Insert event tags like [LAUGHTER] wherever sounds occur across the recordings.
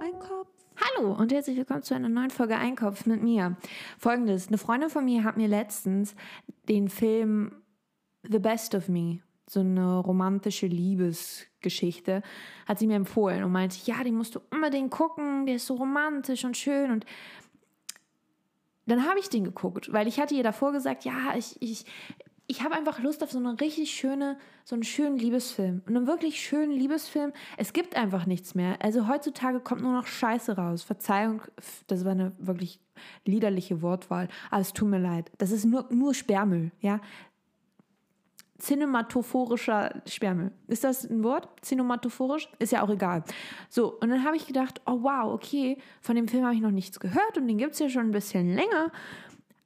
Ein Kopf. Hallo und herzlich willkommen zu einer neuen Folge Einkopf mit mir. Folgendes: Eine Freundin von mir hat mir letztens den Film The Best of Me, so eine romantische Liebesgeschichte, hat sie mir empfohlen und meinte, ja, den musst du unbedingt gucken, der ist so romantisch und schön und dann habe ich den geguckt, weil ich hatte ihr davor gesagt, ja, ich, ich, ich habe einfach Lust auf so eine richtig schöne, so einen schönen Liebesfilm. Und einen wirklich schönen Liebesfilm. Es gibt einfach nichts mehr. Also heutzutage kommt nur noch Scheiße raus. Verzeihung, das war eine wirklich liederliche Wortwahl. Aber es tut mir leid. Das ist nur, nur Sperrmüll, ja. Cinematophorischer Sperrmüll. Ist das ein Wort? Cinematophorisch? Ist ja auch egal. So, und dann habe ich gedacht, oh wow, okay, von dem Film habe ich noch nichts gehört und den gibt es ja schon ein bisschen länger.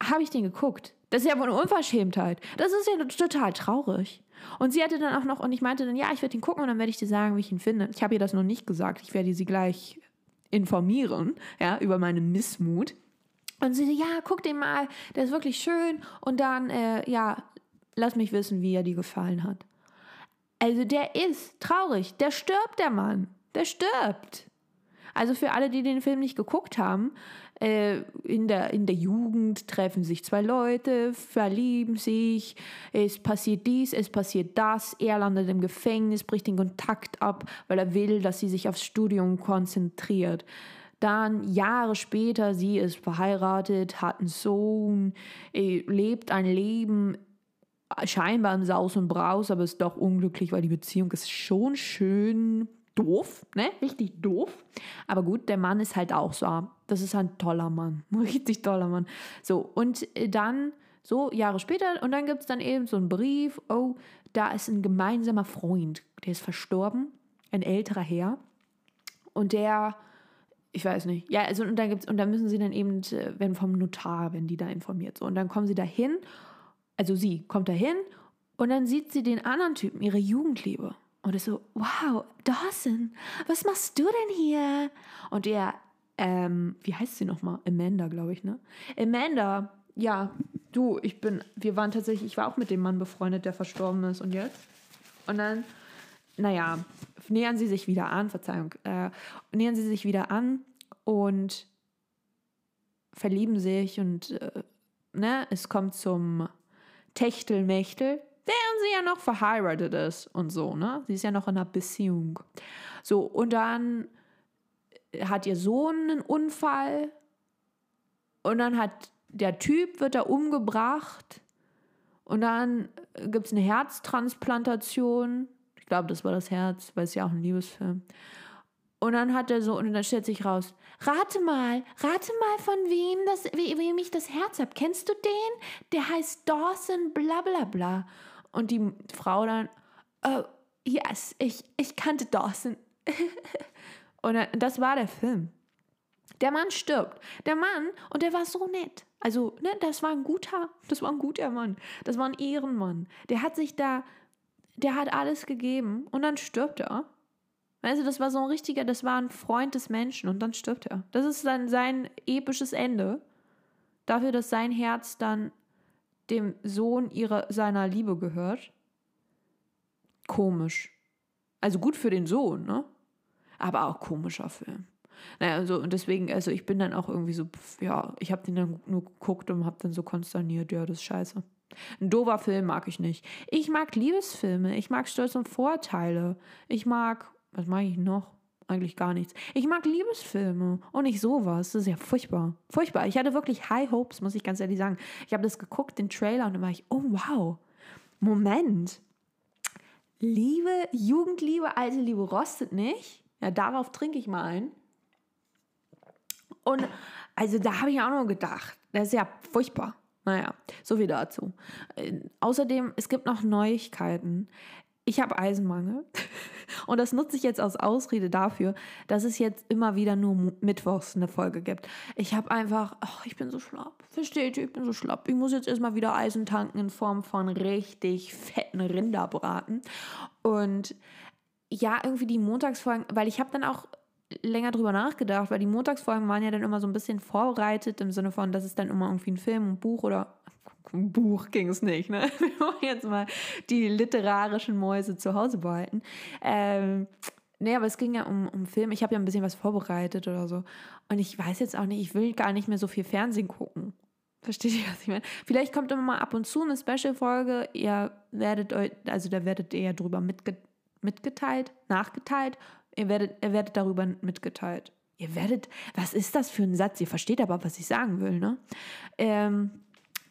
Habe ich den geguckt. Das ist ja wohl eine Unverschämtheit. Das ist ja total traurig. Und sie hatte dann auch noch, und ich meinte dann, ja, ich werde ihn gucken und dann werde ich dir sagen, wie ich ihn finde. Ich habe ihr das noch nicht gesagt. Ich werde sie gleich informieren, ja, über meinen Missmut. Und sie so, ja, guck den mal, der ist wirklich schön. Und dann, äh, ja, lass mich wissen, wie er dir gefallen hat. Also der ist traurig. Der stirbt, der Mann. Der stirbt. Also für alle, die den Film nicht geguckt haben, äh, in, der, in der Jugend treffen sich zwei Leute, verlieben sich, es passiert dies, es passiert das, er landet im Gefängnis, bricht den Kontakt ab, weil er will, dass sie sich aufs Studium konzentriert. Dann Jahre später, sie ist verheiratet, hat einen Sohn, äh, lebt ein Leben scheinbar im Saus und Braus, aber ist doch unglücklich, weil die Beziehung ist schon schön doof, ne? Richtig doof. Aber gut, der Mann ist halt auch so. Das ist ein toller Mann. [LAUGHS] Richtig toller Mann. So, und äh, dann, so Jahre später, und dann gibt es dann eben so einen Brief, oh, da ist ein gemeinsamer Freund, der ist verstorben, ein älterer Herr. Und der, ich weiß nicht, ja, also und dann gibt's, und dann müssen sie dann eben, äh, wenn vom Notar, wenn die da informiert. So, und dann kommen sie da hin, also sie kommt da hin und dann sieht sie den anderen Typen, ihre Jugendliebe. Ist so, wow, Dawson, was machst du denn hier? Und der, ähm, wie heißt sie nochmal? Amanda, glaube ich, ne? Amanda, ja, du, ich bin, wir waren tatsächlich, ich war auch mit dem Mann befreundet, der verstorben ist. Und jetzt? Und dann, naja, nähern sie sich wieder an, Verzeihung, äh, nähern sie sich wieder an und verlieben sich und, äh, ne, es kommt zum Techtelmechtel während sie ja noch verheiratet ist und so, ne? Sie ist ja noch in einer Beziehung. So, und dann hat ihr Sohn einen Unfall und dann hat der Typ wird da umgebracht und dann gibt es eine Herztransplantation. Ich glaube, das war das Herz, weil es ja auch ein Liebesfilm. Und dann hat er so, und dann stellt sich raus, rate mal, rate mal, von wem das, we, wem ich das Herz habe. Kennst du den? Der heißt Dawson, bla bla bla. Und die Frau dann, oh, yes, ich, ich kannte Dawson. [LAUGHS] und das war der Film. Der Mann stirbt. Der Mann, und der war so nett. Also, ne, das war ein guter, das war ein guter Mann. Das war ein Ehrenmann. Der hat sich da, der hat alles gegeben und dann stirbt er. Weißt du, das war so ein richtiger, das war ein Freund des Menschen und dann stirbt er. Das ist dann sein episches Ende. Dafür, dass sein Herz dann dem Sohn ihrer, seiner Liebe gehört. Komisch. Also gut für den Sohn, ne? Aber auch komischer Film. Naja, also, und deswegen, also ich bin dann auch irgendwie so, ja, ich habe den dann nur geguckt und habe dann so konsterniert, ja, das ist scheiße. Ein dober Film mag ich nicht. Ich mag Liebesfilme, ich mag Stolz und Vorteile. Ich mag, was mag ich noch? Eigentlich gar nichts. Ich mag Liebesfilme und nicht sowas. Das ist ja furchtbar. Furchtbar. Ich hatte wirklich High Hopes, muss ich ganz ehrlich sagen. Ich habe das geguckt, den Trailer, und dann war ich, oh wow, Moment. Liebe, Jugendliebe, alte Liebe rostet nicht. Ja, darauf trinke ich mal ein. Und also da habe ich auch noch gedacht, das ist ja furchtbar. Naja, so viel dazu. Äh, außerdem, es gibt noch Neuigkeiten ich habe Eisenmangel [LAUGHS] und das nutze ich jetzt als Ausrede dafür, dass es jetzt immer wieder nur mittwochs eine Folge gibt. Ich habe einfach, oh, ich bin so schlapp. Versteht ihr, ich bin so schlapp. Ich muss jetzt erstmal wieder Eisen tanken in Form von richtig fetten Rinderbraten. Und ja, irgendwie die Montagsfolgen, weil ich habe dann auch länger drüber nachgedacht, weil die Montagsfolgen waren ja dann immer so ein bisschen vorbereitet im Sinne von, dass es dann immer irgendwie ein Film, ein Buch oder Buch ging es nicht, ne? [LAUGHS] Wir wollen jetzt mal die literarischen Mäuse zu Hause behalten. Ähm, nee, aber es ging ja um, um Film. Ich habe ja ein bisschen was vorbereitet oder so. Und ich weiß jetzt auch nicht, ich will gar nicht mehr so viel Fernsehen gucken. Versteht ihr, was ich meine? Vielleicht kommt immer mal ab und zu eine Special-Folge. Ihr werdet euch, also da werdet ihr ja drüber mitge mitgeteilt, nachgeteilt. Ihr werdet, ihr werdet darüber mitgeteilt. Ihr werdet, was ist das für ein Satz? Ihr versteht aber, was ich sagen will, ne? Ähm,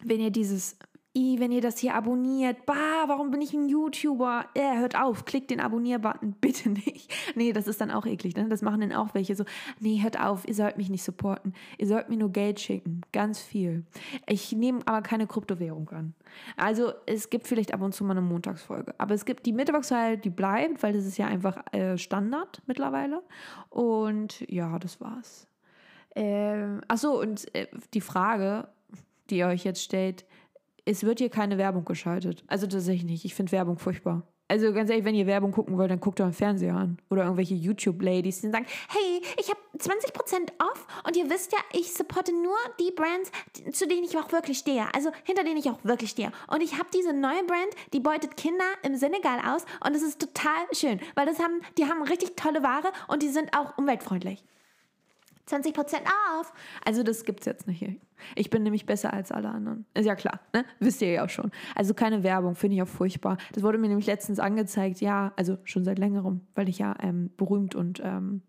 wenn ihr dieses I, wenn ihr das hier abonniert, bah, warum bin ich ein YouTuber? Äh, hört auf, klickt den Abonnier-Button, [LAUGHS] bitte nicht. Nee, das ist dann auch eklig, ne? Das machen dann auch welche so, nee, hört auf, ihr sollt mich nicht supporten. Ihr sollt mir nur Geld schicken, ganz viel. Ich nehme aber keine Kryptowährung an. Also, es gibt vielleicht ab und zu mal eine Montagsfolge, aber es gibt die Mittwochsfolge, die bleibt, weil das ist ja einfach äh, Standard mittlerweile. Und ja, das war's. Ähm, ach so, und äh, die Frage, die ihr euch jetzt stellt, es wird hier keine Werbung geschaltet. Also tatsächlich nicht. Ich finde Werbung furchtbar. Also ganz ehrlich, wenn ihr Werbung gucken wollt, dann guckt einen Fernseher an. Oder irgendwelche YouTube-Ladies, die sagen, hey, ich habe 20% off und ihr wisst ja, ich supporte nur die Brands, zu denen ich auch wirklich stehe. Also hinter denen ich auch wirklich stehe. Und ich habe diese neue Brand, die beutet Kinder im Senegal aus und es ist total schön, weil das haben, die haben richtig tolle Ware und die sind auch umweltfreundlich. 20% auf. Also das gibt's jetzt nicht hier. Ich bin nämlich besser als alle anderen. Ist ja klar, ne? Wisst ihr ja auch schon. Also keine Werbung, finde ich auch furchtbar. Das wurde mir nämlich letztens angezeigt, ja, also schon seit längerem, weil ich ja ähm, berühmt und ähm,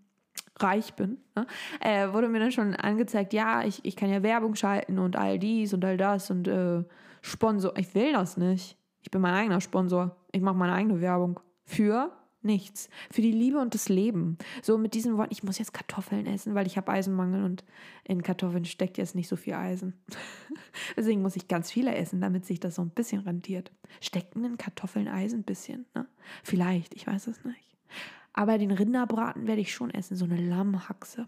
reich bin, ne? äh, wurde mir dann schon angezeigt, ja, ich, ich kann ja Werbung schalten und all dies und all das und äh, Sponsor. Ich will das nicht. Ich bin mein eigener Sponsor. Ich mache meine eigene Werbung. Für nichts. Für die Liebe und das Leben. So mit diesen Worten, ich muss jetzt Kartoffeln essen, weil ich habe Eisenmangel und in Kartoffeln steckt jetzt nicht so viel Eisen. [LAUGHS] Deswegen muss ich ganz viele essen, damit sich das so ein bisschen rentiert. Stecken in Kartoffeln Eisen ein bisschen? Ne? Vielleicht, ich weiß es nicht. Aber den Rinderbraten werde ich schon essen, so eine Lammhaxe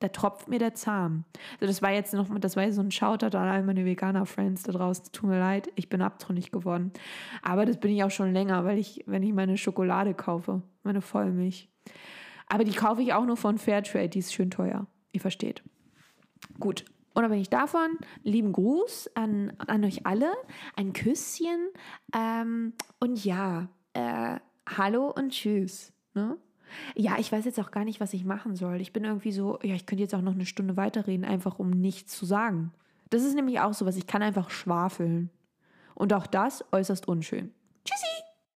da tropft mir der Zahn. Also das war jetzt noch, das war jetzt so ein Shoutout an all meine Veganer-Friends da draußen. Tut mir leid, ich bin abtrünnig geworden. Aber das bin ich auch schon länger, weil ich, wenn ich meine Schokolade kaufe, meine Vollmilch. Aber die kaufe ich auch nur von Fairtrade, die ist schön teuer. Ihr versteht. Gut, unabhängig davon, lieben Gruß an, an euch alle, ein Küsschen ähm, und ja, äh, hallo und tschüss. Ne? Ja, ich weiß jetzt auch gar nicht, was ich machen soll. Ich bin irgendwie so, ja, ich könnte jetzt auch noch eine Stunde weiterreden, einfach um nichts zu sagen. Das ist nämlich auch so was, ich kann einfach schwafeln. Und auch das äußerst unschön.